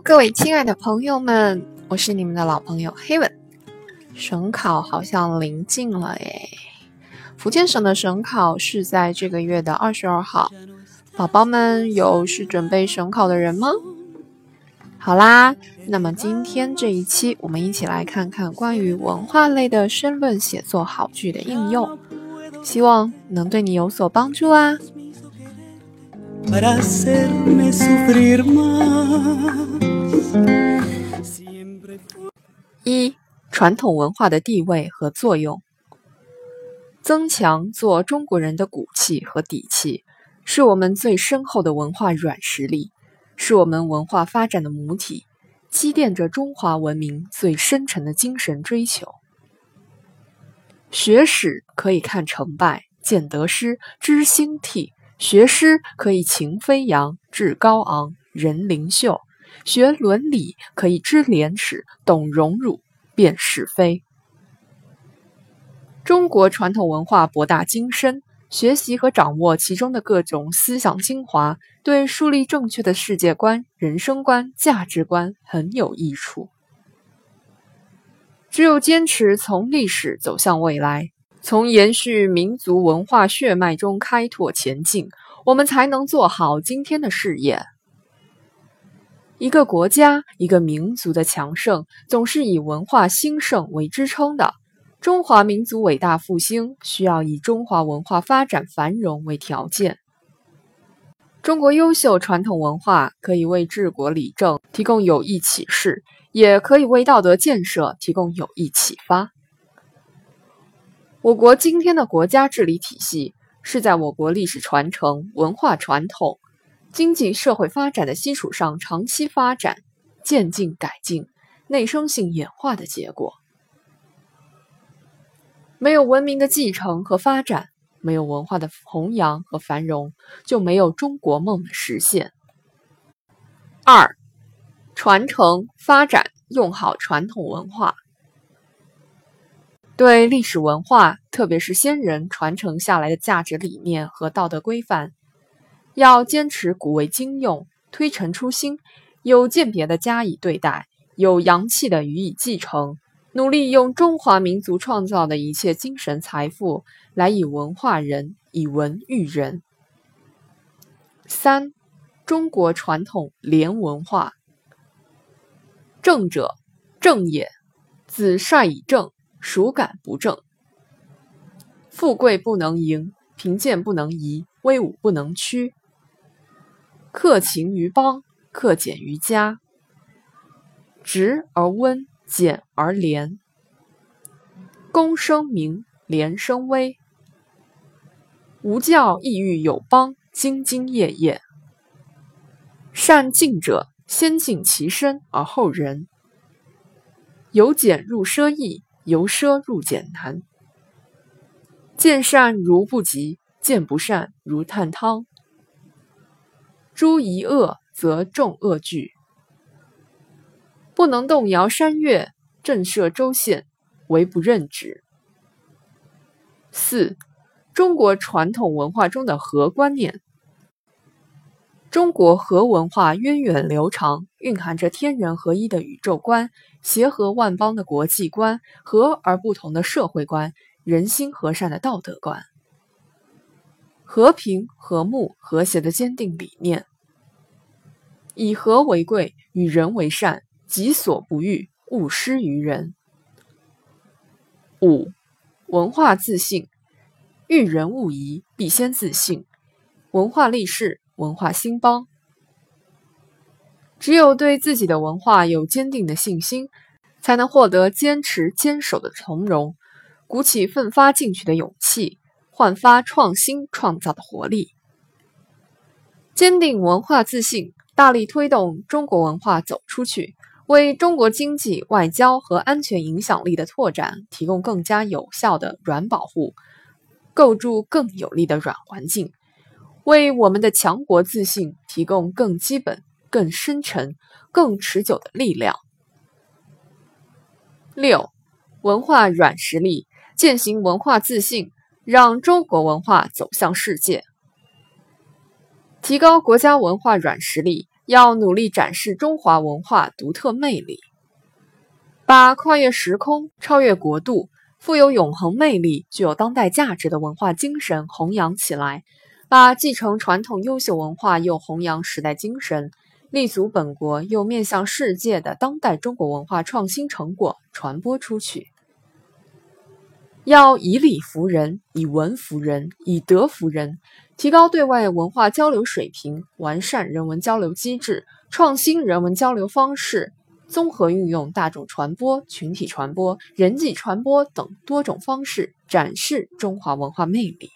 各位亲爱的朋友们，我是你们的老朋友黑文。省考好像临近了诶，福建省的省考是在这个月的二十二号。宝宝们有是准备省考的人吗？好啦，那么今天这一期，我们一起来看看关于文化类的申论写作好句的应用，希望能对你有所帮助啊。一、传统文化的地位和作用，增强做中国人的骨气和底气，是我们最深厚的文化软实力，是我们文化发展的母体，积淀着中华文明最深沉的精神追求。学史可以看成败，见得失，知兴替。学诗可以情飞扬，志高昂，人灵秀；学伦理可以知廉耻，懂荣辱，辨是非。中国传统文化博大精深，学习和掌握其中的各种思想精华，对树立正确的世界观、人生观、价值观很有益处。只有坚持从历史走向未来。从延续民族文化血脉中开拓前进，我们才能做好今天的事业。一个国家、一个民族的强盛，总是以文化兴盛为支撑的。中华民族伟大复兴，需要以中华文化发展繁荣为条件。中国优秀传统文化可以为治国理政提供有益启示，也可以为道德建设提供有益启发。我国今天的国家治理体系，是在我国历史传承、文化传统、经济社会发展的基础上长期发展、渐进改进、内生性演化的结果。没有文明的继承和发展，没有文化的弘扬和繁荣，就没有中国梦的实现。二、传承发展，用好传统文化。对历史文化，特别是先人传承下来的价值理念和道德规范，要坚持古为今用，推陈出新，有鉴别的加以对待，有阳气的予以继承，努力用中华民族创造的一切精神财富来以文化人，以文育人。三，中国传统连文化，正者，正也，子帅以正。孰敢不正？富贵不能淫，贫贱不能移，威武不能屈。克勤于邦，克俭于家。直而温，简而廉。公生民，廉生威。无教亦欲有邦，兢兢业业。善敬者，先敬其身而后人。由俭入奢易。由奢入俭难，见善如不及，见不善如探汤。诸夷恶，则众恶惧。不能动摇山岳，震慑州县，唯不任之。四、中国传统文化中的和观念。中国和文化源远流长，蕴含着天人合一的宇宙观、协和万邦的国际观、和而不同的社会观、人心和善的道德观、和平、和睦、和谐的坚定理念，以和为贵，与人为善，己所不欲，勿施于人。五、文化自信，遇人勿疑，必先自信。文化立世。文化兴邦，只有对自己的文化有坚定的信心，才能获得坚持坚守的从容，鼓起奋发进取的勇气，焕发创新创造的活力。坚定文化自信，大力推动中国文化走出去，为中国经济、外交和安全影响力的拓展提供更加有效的软保护，构筑更有力的软环境。为我们的强国自信提供更基本、更深沉、更持久的力量。六、文化软实力，践行文化自信，让中国文化走向世界。提高国家文化软实力，要努力展示中华文化独特魅力，把跨越时空、超越国度、富有永恒魅力、具有当代价值的文化精神弘扬起来，把继承传统优秀文化又弘扬时代精神、立足本国又面向世界的当代中国文化创新成果传播出去。要以理服人，以文服人，以德服人，提高对外文化交流水平，完善人文交流机制，创新人文交流方式，综合运用大众传播、群体传播、人际传播等多种方式，展示中华文化魅力。